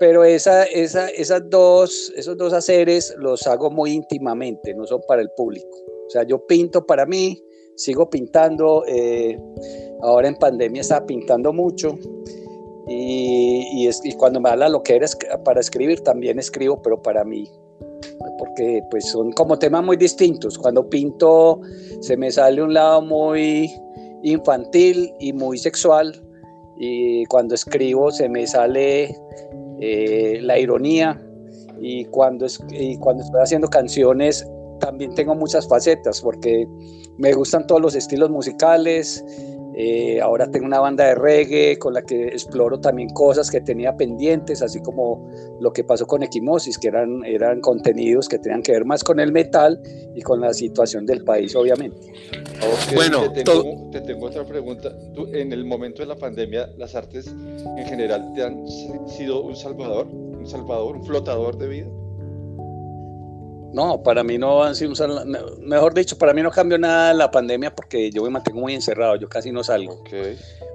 pero esa, esa, esas esos dos haceres los hago muy íntimamente, no son para el público. O sea, yo pinto para mí, sigo pintando, eh, ahora en pandemia estaba pintando mucho y, y, cuando me da la lo que eres para escribir también escribo, pero para mí, porque pues son como temas muy distintos. Cuando pinto se me sale un lado muy infantil y muy sexual y cuando escribo se me sale eh, la ironía y cuando, es, y cuando estoy haciendo canciones también tengo muchas facetas porque me gustan todos los estilos musicales. Eh, ahora tengo una banda de reggae con la que exploro también cosas que tenía pendientes, así como lo que pasó con Equimosis, que eran, eran contenidos que tenían que ver más con el metal y con la situación del país, obviamente. bueno, te tengo, te tengo, otra pregunta. ¿Tú, en el momento de la pandemia, las artes en general te han sido un salvador, un salvador, un flotador de vida? No, para mí no han sido mejor dicho, para mí no cambió nada la pandemia porque yo me mantengo muy encerrado, yo casi no salgo.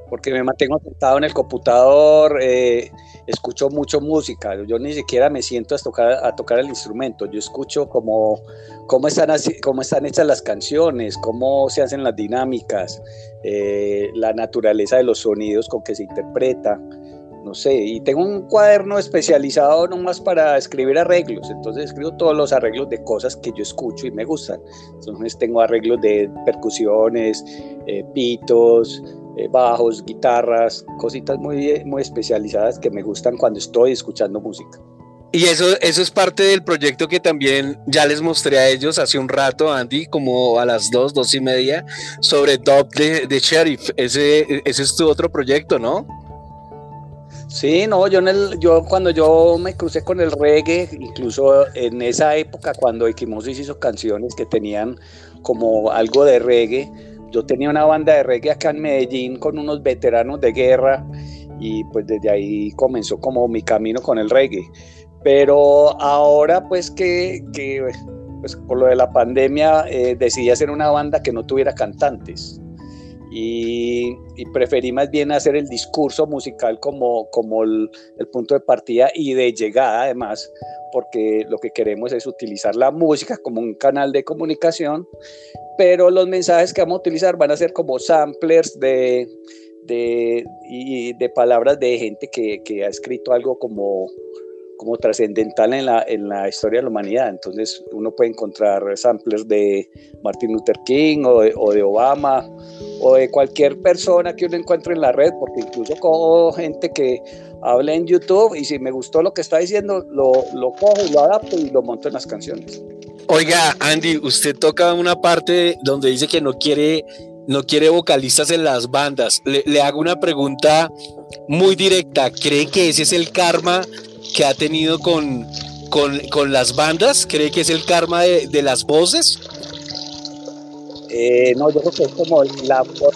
Porque me mantengo sentado en el computador, eh, escucho mucho música, yo ni siquiera me siento a tocar, a tocar el instrumento, yo escucho cómo, cómo, están, cómo están hechas las canciones, cómo se hacen las dinámicas, eh, la naturaleza de los sonidos con que se interpreta no sé, y tengo un cuaderno especializado nomás para escribir arreglos, entonces escribo todos los arreglos de cosas que yo escucho y me gustan. Entonces tengo arreglos de percusiones, eh, pitos, eh, bajos, guitarras, cositas muy, muy especializadas que me gustan cuando estoy escuchando música. Y eso, eso es parte del proyecto que también ya les mostré a ellos hace un rato, Andy, como a las dos, dos y media, sobre Dub de, de Sheriff. Ese, ese es tu otro proyecto, ¿no? Sí, no, yo, en el, yo cuando yo me crucé con el reggae, incluso en esa época cuando Equimosis hizo canciones que tenían como algo de reggae, yo tenía una banda de reggae acá en Medellín con unos veteranos de guerra y pues desde ahí comenzó como mi camino con el reggae. Pero ahora pues que, pues, por lo de la pandemia eh, decidí hacer una banda que no tuviera cantantes y, preferí más bien hacer el discurso musical como, como el, punto de partida y de llegada además, porque lo que queremos es utilizar la música como un canal de comunicación, pero los mensajes que vamos a utilizar van a ser como samplers de, de, y de palabras de gente que, que ha escrito algo como como trascendental en la, en la historia de la humanidad. Entonces uno puede encontrar samplers de Martin Luther King o de, o de, Obama o de cualquier persona que uno encuentre en la red, porque incluso cojo gente que habla en YouTube y si me gustó lo que está diciendo, lo, lo cojo y lo adapto y lo monto en las canciones. Oiga, Andy, usted toca una parte donde dice que no quiere, no quiere vocalistas en las bandas. Le, le hago una pregunta muy directa. ¿Cree que ese es el karma que ha tenido con, con, las bandas? ¿Cree que es el karma de, las voces? Eh, no, yo creo que es como la voz.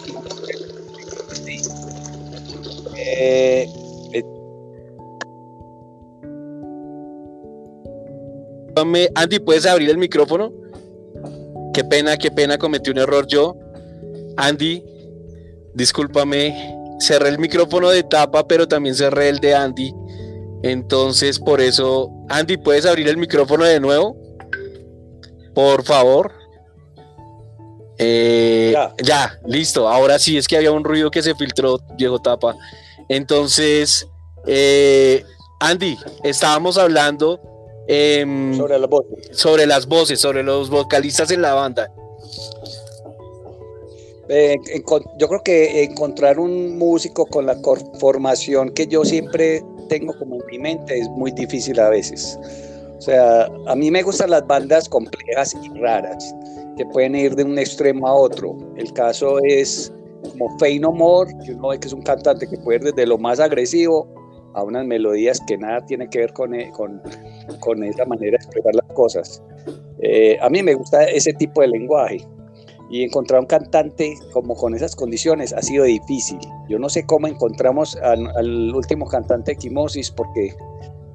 Eh, eh. Andy, ¿puedes abrir el micrófono? Qué pena, qué pena, cometí un error yo. Andy, discúlpame, cerré el micrófono de tapa, pero también cerré el de Andy. Entonces, por eso, Andy, ¿puedes abrir el micrófono de nuevo? Por favor. Eh, ya. listo. Ahora sí, es que había un ruido que se filtró, viejo tapa. Entonces, eh, Andy, estábamos hablando em, sobre las voces. Sobre las voces, sobre los vocalistas en la banda. Eh, yo creo que encontrar un músico con la formación que yo siempre tengo como en mi mente es muy difícil a veces. O sea, a mí me gustan las bandas complejas y raras, que pueden ir de un extremo a otro. El caso es como Fey No More, que uno ve es un cantante que puede ir desde lo más agresivo a unas melodías que nada tiene que ver con, eh, con, con esa manera de expresar las cosas. Eh, a mí me gusta ese tipo de lenguaje y encontrar un cantante como con esas condiciones ha sido difícil. Yo no sé cómo encontramos al, último cantante de Quimosis porque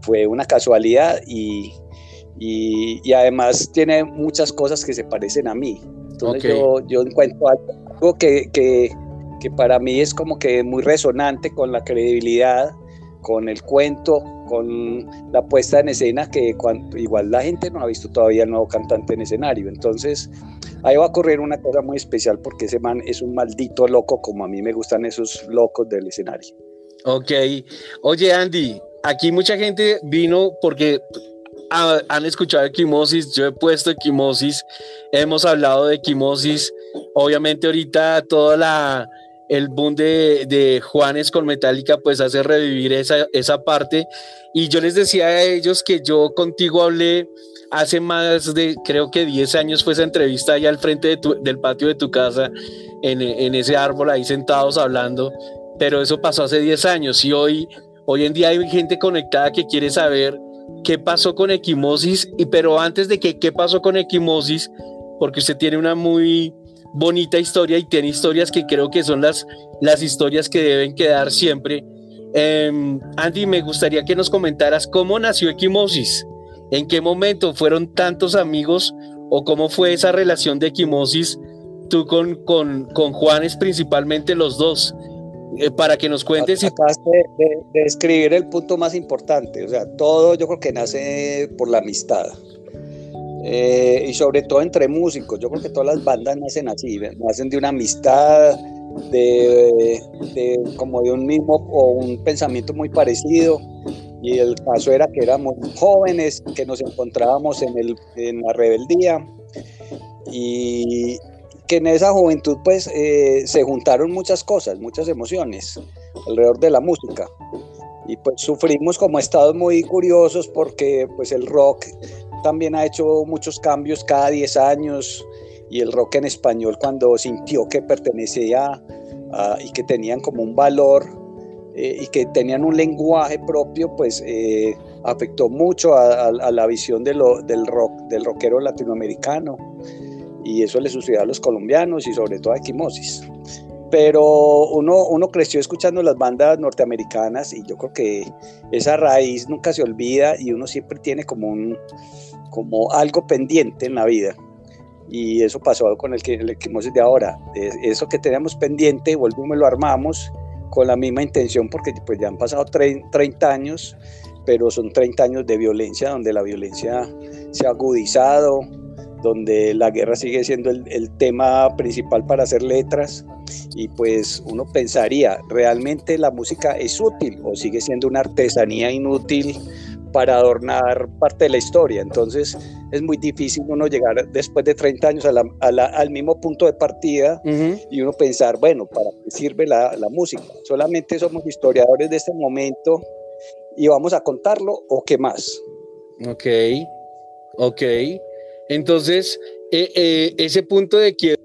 fue una casualidad y, y, además tiene muchas cosas que se parecen a mí. Entonces yo, yo, encuentro algo que, que, que, para mí es como que muy resonante con la credibilidad, con el cuento, con la puesta en escena que igual la gente no ha visto todavía el nuevo cantante en escenario. Entonces ahí va a ocurrir una cosa muy especial porque ese man es un maldito loco como a mí me gustan esos locos del escenario. Ok. Oye Andy, aquí mucha gente vino porque han escuchado equimosis, yo he puesto equimosis, hemos hablado de equimosis, obviamente ahorita toda la el boom de, de, Juanes con Metallica pues hace revivir esa, esa parte. Y yo les decía a ellos que yo contigo hablé hace más de creo que 10 años fue esa entrevista allá al frente del patio de tu casa en, en, ese árbol ahí sentados hablando. Pero eso pasó hace 10 años y hoy hoy en día hay gente conectada que quiere saber qué pasó con equimosis, y pero antes de que qué pasó con equimosis, porque usted tiene una muy bonita historia y tiene historias que creo que son las, las historias que deben quedar siempre. Em, Andy, me gustaría que nos comentaras cómo nació Equimosis, en qué momento fueron tantos amigos o cómo fue esa relación de Equimosis tú con, con, con Juanes, principalmente los dos. Eh, para que nos cuentes. Acabas de, describir el punto más importante, o sea, todo yo creo que nace por la amistad. Eh, y sobre todo entre músicos, yo creo que todas las bandas nacen así, nacen de una amistad, de, como de un mismo o un pensamiento muy parecido. Y el caso era que éramos jóvenes, que nos encontrábamos en, el, en la rebeldía. Y, que en esa juventud pues eh, se juntaron muchas cosas, muchas emociones alrededor de la música. Y pues sufrimos como estados muy curiosos porque pues el rock también ha hecho muchos cambios cada 10 años y el rock en español cuando sintió que pertenecía y que tenían como un valor eh, y que tenían un lenguaje propio, pues eh, afectó mucho a, la visión de lo, del rock, del rockero latinoamericano y eso le sucedió a los colombianos y sobre todo a Equimosis. Pero uno, uno creció escuchando las bandas norteamericanas y yo creo que esa raíz nunca se olvida y uno siempre tiene como, un, como algo pendiente en la vida. Y eso pasó con el, el Equimosis de ahora. Eso que teníamos pendiente, volvimos lo armamos con la misma intención porque pues ya han pasado 30 años, pero son 30 años de violencia donde la violencia se ha agudizado, donde la guerra sigue siendo el, tema principal para hacer letras y pues uno pensaría, ¿realmente la música es útil o sigue siendo una artesanía inútil para adornar parte de la historia? Entonces es muy difícil uno llegar después de 30 años al mismo punto de partida y uno pensar, bueno, ¿para qué sirve la, la música? Solamente somos historiadores de este momento y vamos a contarlo o qué más. Ok, ok. Entonces, eh, eh, ese punto de quiebre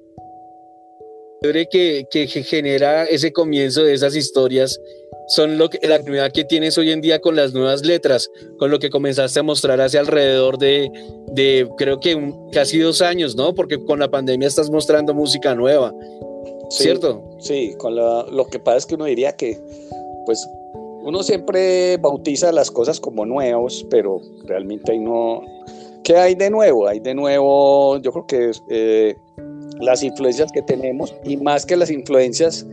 que, que, genera ese comienzo de esas historias son lo que, la actividad que tienes hoy en día con las nuevas letras, con lo que comenzaste a mostrar hace alrededor de, de creo que casi dos años, ¿no? Porque con la pandemia estás mostrando música nueva, ¿cierto? Sí, con lo que pasa es que uno diría que, pues, uno siempre bautiza las cosas como nuevos, pero realmente ahí no, ¿Qué hay de nuevo? Hay de nuevo, yo creo que eh, las influencias que tenemos y más que las influencias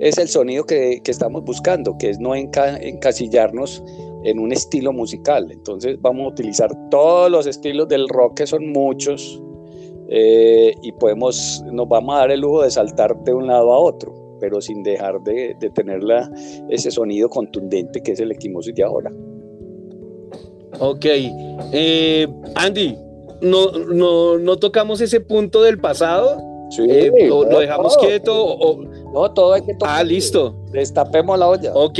es el sonido que, estamos buscando, que es no encasillarnos en un estilo musical. Entonces vamos a utilizar todos los estilos del rock, que son muchos, eh, y podemos, nos vamos a dar el lujo de saltar de un lado a otro, pero sin dejar de, tener ese sonido contundente que es el equimosis de ahora. Ok. Eh, Andy, ¿no, no, no tocamos ese punto del pasado? Sí, eh, lo, dejamos quieto? No, todo hay que tocar. Ah, listo. Destapemos la olla. Ok.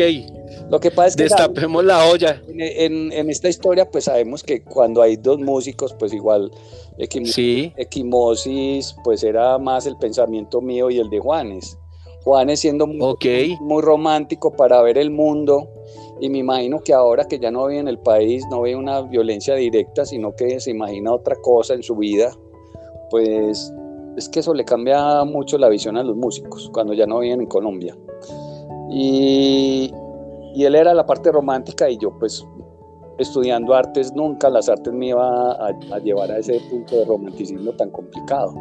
Lo que pasa es que. Destapemos la, olla. En, en, esta historia, pues sabemos que cuando hay dos músicos, pues igual. Equimosis, pues era más el pensamiento mío y el de Juanes. Juanes siendo muy romántico para ver el mundo y me imagino que ahora que ya no vive en el país, no ve una violencia directa, sino que se imagina otra cosa en su vida, pues es que eso le cambia mucho la visión a los músicos cuando ya no viven en Colombia. Y, él era la parte romántica y yo pues estudiando artes nunca las artes me iba a, llevar a ese punto de romanticismo tan complicado.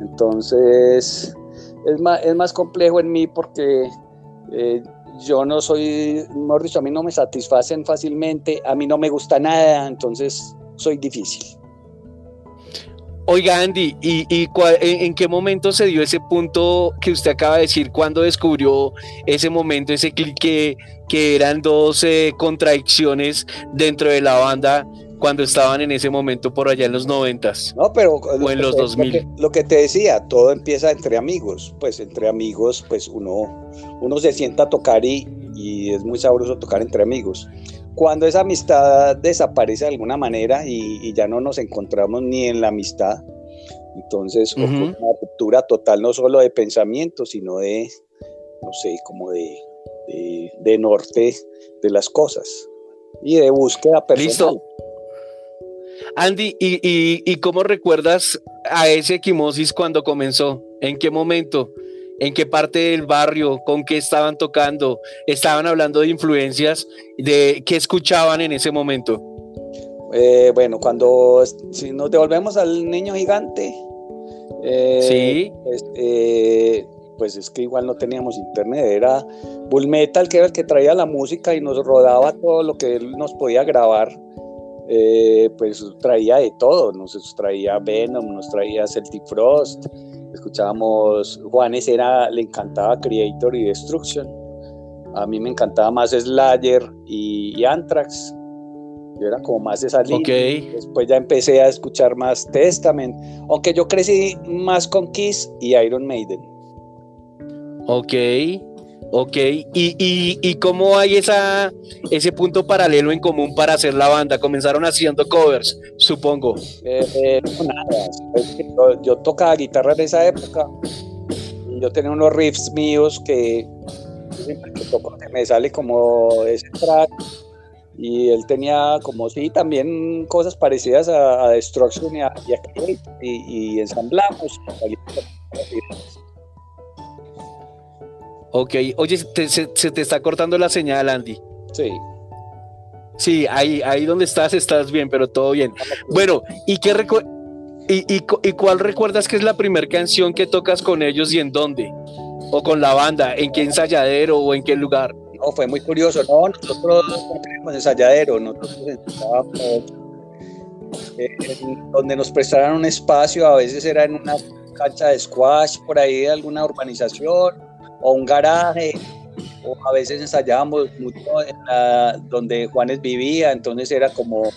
Entonces es más, es más complejo en mí porque eh, yo no soy, mejor dicho, a mí no me satisfacen fácilmente, a mí no me gusta nada, entonces soy difícil. Oiga, Andy, ¿y, en, qué momento se dio ese punto que usted acaba de decir? ¿Cuándo descubrió ese momento, ese clic que, eran dos eh, contradicciones dentro de la banda cuando estaban en ese momento por allá en los noventas? No, pero... O en los dos mil. Lo, que te decía, todo empieza entre amigos. Pues entre amigos, pues uno, uno se sienta a tocar y, y es muy sabroso tocar entre amigos cuando esa amistad desaparece de alguna manera y, ya no nos encontramos ni en la amistad, entonces una ruptura total no solo de pensamiento, sino de, no sé, como de, de, norte de las cosas y de búsqueda personal. Listo. Andy, ¿y, y, y cómo recuerdas a ese equimosis cuando comenzó? ¿En qué momento? En qué parte del barrio, con qué estaban tocando, estaban hablando de influencias, de qué escuchaban en ese momento. Eh, bueno, cuando si nos devolvemos al niño gigante, eh, sí. Pues, eh, pues, es que igual no teníamos internet, era Bull Metal que era el que traía la música y nos rodaba todo lo que él nos podía grabar. pues traía de todo, nos traía Venom, nos traía Celtic Frost, escuchábamos, Juanes era, le encantaba Creator y Destruction, a mí me encantaba más Slayer y, Anthrax, yo era como más esa línea, después ya empecé a escuchar más Testament, aunque yo crecí más con Kiss y Iron Maiden. Ok, Ok, ¿Y, y, cómo hay esa, ese punto paralelo en común para hacer la banda? Comenzaron haciendo covers, supongo. Eh, eh, nada, yo, tocaba guitarra en esa época. Y yo tenía unos riffs míos que, me sale como ese track. Y él tenía como sí, también cosas parecidas a, Destruction y a, y, y ensamblamos. Ok, oye, se, te está cortando la señal, Andy. Sí. Sí, ahí, ahí donde estás estás bien, pero todo bien. Bueno, ¿y qué y, y, cuál recuerdas que es la primera canción que tocas con ellos y en dónde? ¿O con la banda? ¿En qué ensayadero o en qué lugar? No, fue muy curioso. No, nosotros no teníamos ensayadero, nosotros estábamos donde nos prestaran un espacio, a veces era en una cancha de squash por ahí de alguna urbanización o un garaje, o a veces ensayábamos mucho en la, donde Juanes vivía, entonces era como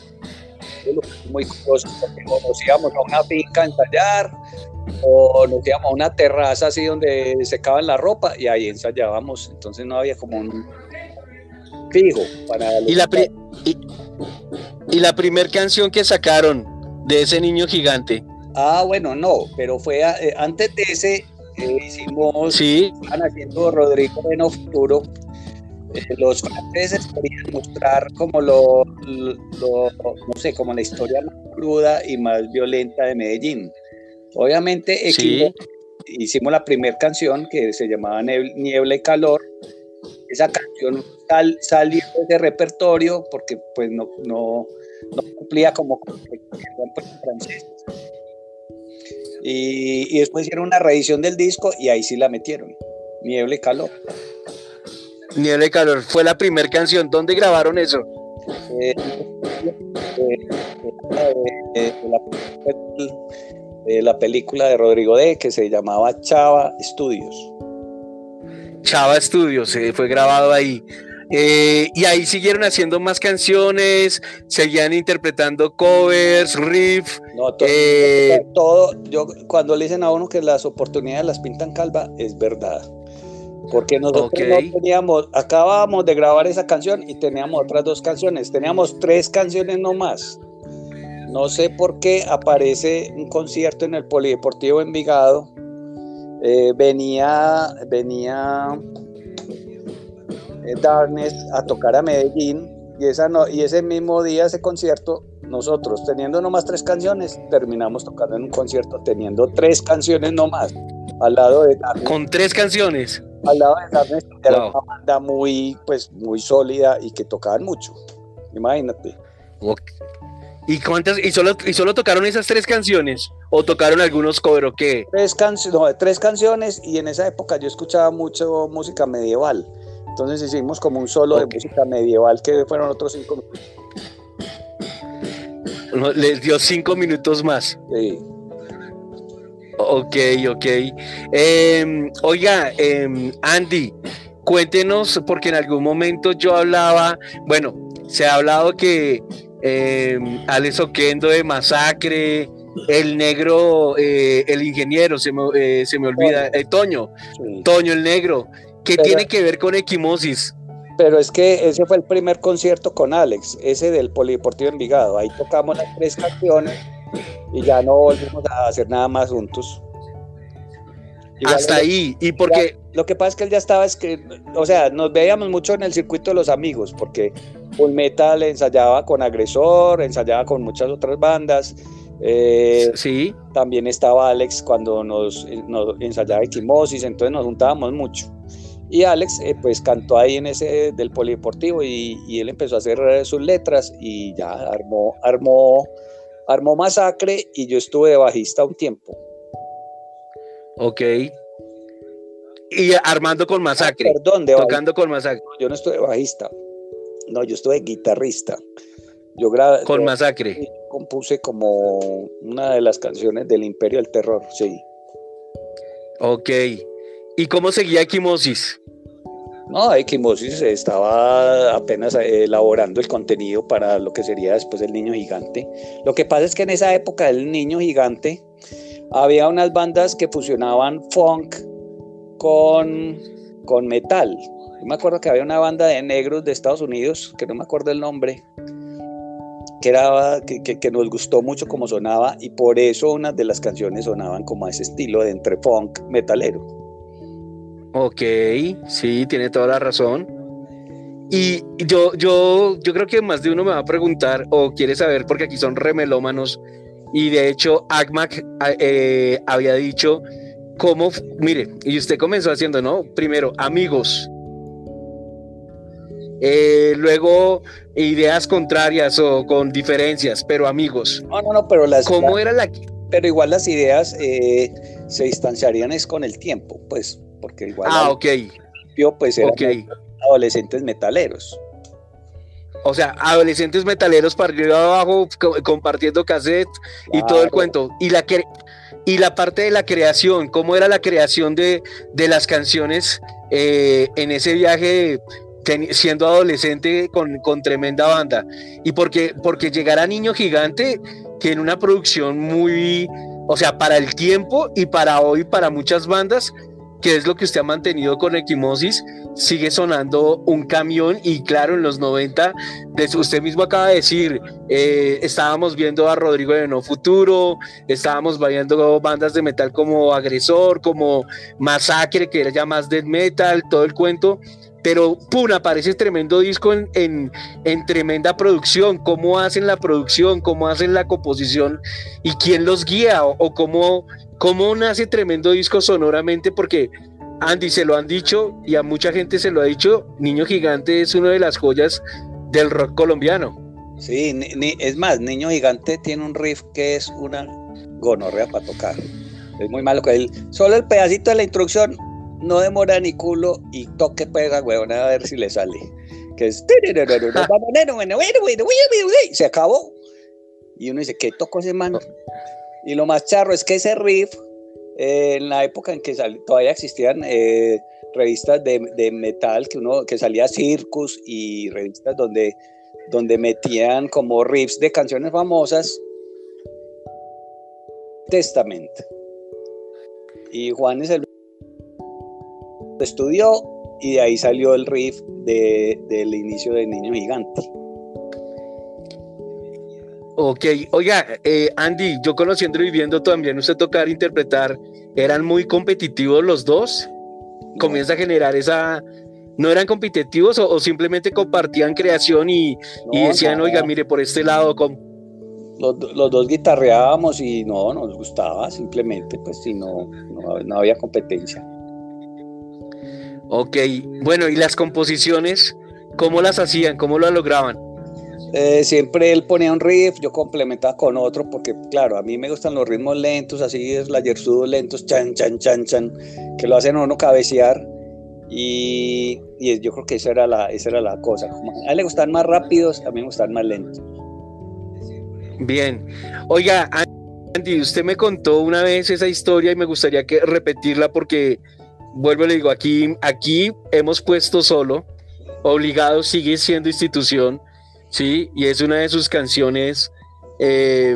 muy curioso, porque nos íbamos a una finca a ensayar, o nos íbamos a una terraza así donde secaban la ropa y ahí ensayábamos, entonces no había como un fijo para... ¿Y la, y, y la primer canción que sacaron de ese niño gigante? Ah, bueno, no, pero fue eh, antes de ese hicimos, sí. estaban haciendo Rodrigo en Futuro. Eh, los franceses querían mostrar como lo, no sé, como la historia más cruda y más violenta de Medellín. Obviamente hicimos la primera canción que se llamaba Niebla y Calor. Esa canción salió de repertorio porque pues no, no, no cumplía como con franceses y, después hicieron una reedición del disco y ahí sí la metieron. Niebla y calor. Niebla y calor. Fue la primera canción. ¿Dónde grabaron eso? Eh, eh, eh, la, película de Rodrigo D que se llamaba Chava Studios. Chava Studios, fue grabado ahí. Eh, y ahí siguieron haciendo más canciones, seguían interpretando covers, riff. No, eh, todo, yo cuando le dicen a uno que las oportunidades las pintan calva, es verdad. Porque nosotros no teníamos, acabábamos de grabar esa canción y teníamos otras dos canciones, teníamos tres canciones nomás. No sé por qué aparece un concierto en el Polideportivo Envigado. Eh, venía, venía Darkness a tocar a Medellín y, esa no, y ese mismo día, ese concierto, nosotros teniendo nomás tres canciones, terminamos tocando en un concierto teniendo tres canciones nomás, al lado de Darkness. ¿Con tres canciones? Al lado de Darkness, era una banda muy, pues, muy sólida y que tocaban mucho, imagínate. ¿Y cuántas, y solo, y solo tocaron esas tres canciones? ¿O tocaron algunos cover o qué? Tres, no, tres canciones y en esa época yo escuchaba mucho música medieval Entonces hicimos como un solo de música medieval que fueron otros cinco minutos. les dio cinco minutos más. Sí. Ok, ok. Em, oiga, em, Andy, cuéntenos, porque en algún momento yo hablaba, bueno, se ha hablado que eh, Alex Oquendo de Masacre, el negro, eh, el ingeniero, se me, eh, olvida, eh, Toño, Toño el negro, ¿qué tiene que ver con equimosis? Pero es que ese fue el primer concierto con Alex, ese del Polideportivo Envigado. Ahí tocamos las tres canciones y ya no volvimos a hacer nada más juntos. Hasta ahí, y porque... lo que pasa es que él ya estaba, es que, o sea, nos veíamos mucho en el circuito de los amigos, porque Full Metal ensayaba con Agresor, ensayaba con muchas otras bandas. Eh, sí. También estaba Alex cuando nos, ensayaba Equimosis, entonces nos juntábamos mucho. Y Alex, eh, pues cantó ahí en ese del polideportivo y, y, él empezó a hacer sus letras y ya armó, armó, armó Masacre y yo estuve de bajista un tiempo. Ok. Y armando con masacre. Ah, perdón, tocando con masacre. Yo no estuve bajista. No, yo estuve guitarrista. Yo grabé. Con masacre. Compuse como una de las canciones del Imperio del Terror, sí. Ok. ¿Y cómo seguía Equimosis? No, Equimosis estaba apenas elaborando el contenido para lo que sería después el Niño Gigante. Lo que pasa es que en esa época el Niño Gigante había unas bandas que fusionaban funk con, con metal. Yo me acuerdo que había una banda de negros de Estados Unidos, que no me acuerdo el nombre, que, era, que, nos gustó mucho como sonaba y por eso unas de las canciones sonaban como a ese estilo de entre funk metalero. Ok, sí, tiene toda la razón. Y yo, yo, yo creo que más de uno me va a preguntar o quiere saber, porque aquí son remelómanos, y de hecho, ACMAC eh, había dicho cómo, mire, y usted comenzó haciendo, ¿no? Primero, amigos. Eh, luego, ideas contrarias o con diferencias, pero amigos. No, no, no, pero las. ¿Cómo era la.? Pero igual las ideas eh, se distanciarían es con el tiempo, pues, porque igual. Ah, ok. Pues eran adolescentes metaleros o sea, adolescentes metaleros para arriba abajo compartiendo cassette y todo el cuento. Y la, y la parte de la creación, cómo era la creación de, las canciones eh, en ese viaje siendo adolescente con, tremenda banda. Y porque, porque llegar a Niño Gigante tiene una producción muy, o sea, para el tiempo y para hoy, para muchas bandas, que es lo que usted ha mantenido con Equimosis, sigue sonando un camión y claro, en los 90, usted mismo acaba de decir, eh, estábamos viendo a Rodrigo de No Futuro, estábamos viendo bandas de metal como Agresor, como Masacre, que era ya más death metal, todo el cuento, pero ¡pum! aparece tremendo disco en, en, tremenda producción, cómo hacen la producción, cómo hacen la composición y quién los guía o, o cómo cómo nace tremendo disco sonoramente, porque Andy se lo han dicho y a mucha gente se lo ha dicho, Niño Gigante es una de las joyas del rock colombiano. Sí, es más, Niño Gigante tiene un riff que es una gonorrea para tocar. Es muy malo que él. Solo el pedacito de la introducción no demora ni culo y toque pega, weón, a ver si le sale. Que es. Se acabó. Y uno dice, ¿qué tocó ese mano? Y lo más charro es que ese riff, eh, en la época en que todavía existían eh, revistas de, metal, que, uno, que salía Circus y revistas donde, donde metían como riffs de canciones famosas, Testament. Y Juan es el estudió y de ahí salió el riff del inicio de Niño Gigante. Ok, oiga, eh, Andy, yo conociendo y viendo también usted tocar, interpretar, ¿eran muy competitivos los dos? Comienza a generar esa... ¿No eran competitivos o, simplemente compartían creación y, decían, oiga, mire, por este lado... Los, dos guitarreábamos y no, nos gustaba, simplemente, pues si no, no había competencia. Ok, bueno, ¿y las composiciones? ¿Cómo las hacían? ¿Cómo lo lograban? Eh, siempre él ponía un riff, yo complementaba con otro, porque claro, a mí me gustan los ritmos lentos, así es la yersudo lentos, chan, chan, chan, chan, que lo hacen a uno cabecear. Y, y, yo creo que esa era la, esa era la cosa. a él le gustan más rápidos, a mí me gustan más lentos. Bien. Oiga, Andy, usted me contó una vez esa historia y me gustaría que repetirla porque, vuelvo y le digo, aquí, aquí hemos puesto solo, obligado sigue siendo institución, ¿sí? Y es una de sus canciones, eh,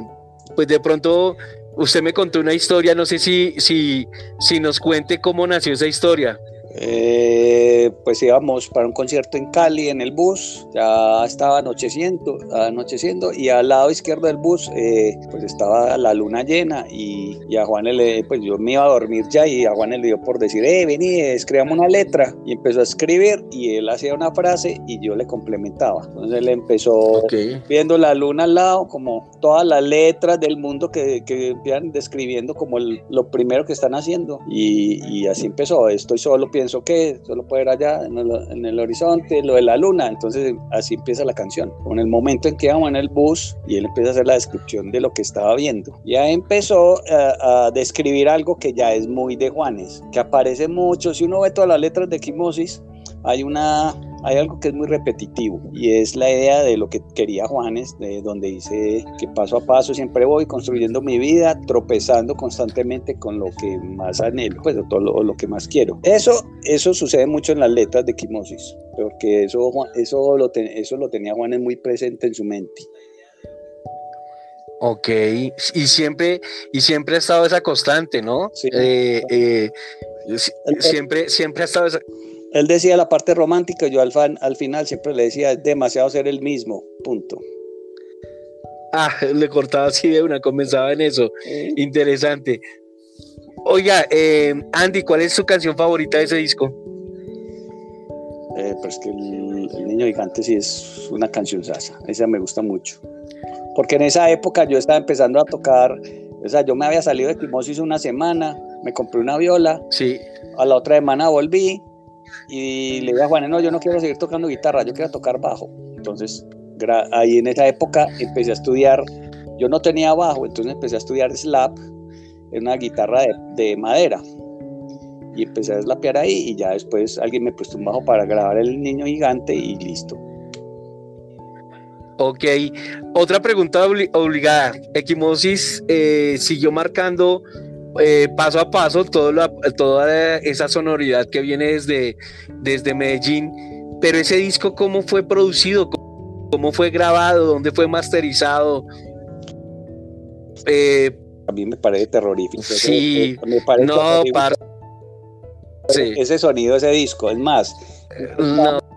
pues de pronto usted me contó una historia, no sé si, si, si nos cuente cómo nació esa historia. Eh, pues íbamos para un concierto en Cali en el bus, ya estaba anocheciendo, anocheciendo y al lado izquierdo del bus eh, pues estaba la luna llena y, a Juan le, pues yo me iba a dormir ya y a Juan le dio por decir, eh, vení, escribamos una letra y empezó a escribir y él hacía una frase y yo le complementaba. Entonces él empezó viendo la luna al lado, como todas las letras del mundo que, que empiezan describiendo como lo primero que están haciendo y, y así empezó, estoy solo, pienso que solo puede ver allá en el, horizonte, lo de la luna. Entonces así empieza la canción. Con el momento en que vamos en el bus y él empieza a hacer la descripción de lo que estaba viendo. Ya empezó a, a describir algo que ya es muy de Juanes, que aparece mucho. Si uno ve todas las letras de Quimosis, hay una hay algo que es muy repetitivo y es la idea de lo que quería Juanes, de donde dice que paso a paso siempre voy construyendo mi vida, tropezando constantemente con lo que más anhelo, pues todo lo, que más quiero. Eso, eso sucede mucho en las letras de Quimosis, porque eso, eso, lo, eso lo tenía Juanes muy presente en su mente. Ok, y siempre, y siempre ha estado esa constante, ¿no? Sí. Eh, eh, siempre, siempre ha estado esa él decía la parte romántica, yo al, al final siempre le decía, es demasiado ser el mismo, punto. Ah, le cortaba así de una, comenzaba en eso. Interesante. Oiga, eh, Andy, ¿cuál es su canción favorita de ese disco? Eh, pues que el, Niño Gigante sí es una canción sasa, esa me gusta mucho. Porque en esa época yo estaba empezando a tocar, o sea, yo me había salido de Timosis una semana, me compré una viola, sí. a la otra semana volví, y le a Juan, no, yo no quiero seguir tocando guitarra, yo quiero tocar bajo. Entonces, ahí en esa época empecé a estudiar, yo no tenía bajo, entonces empecé a estudiar slap en una guitarra de, madera. Y empecé a slapear ahí y ya después alguien me puso un bajo para grabar el niño gigante y listo. Ok, otra pregunta obligada. Equimosis eh, siguió marcando eh, paso a paso toda esa sonoridad que viene desde, desde Medellín, pero ese disco cómo fue producido, cómo fue grabado, dónde fue masterizado. Eh, a mí me parece terrorífico. Sí, me parece no, ese sonido, ese disco, es más. No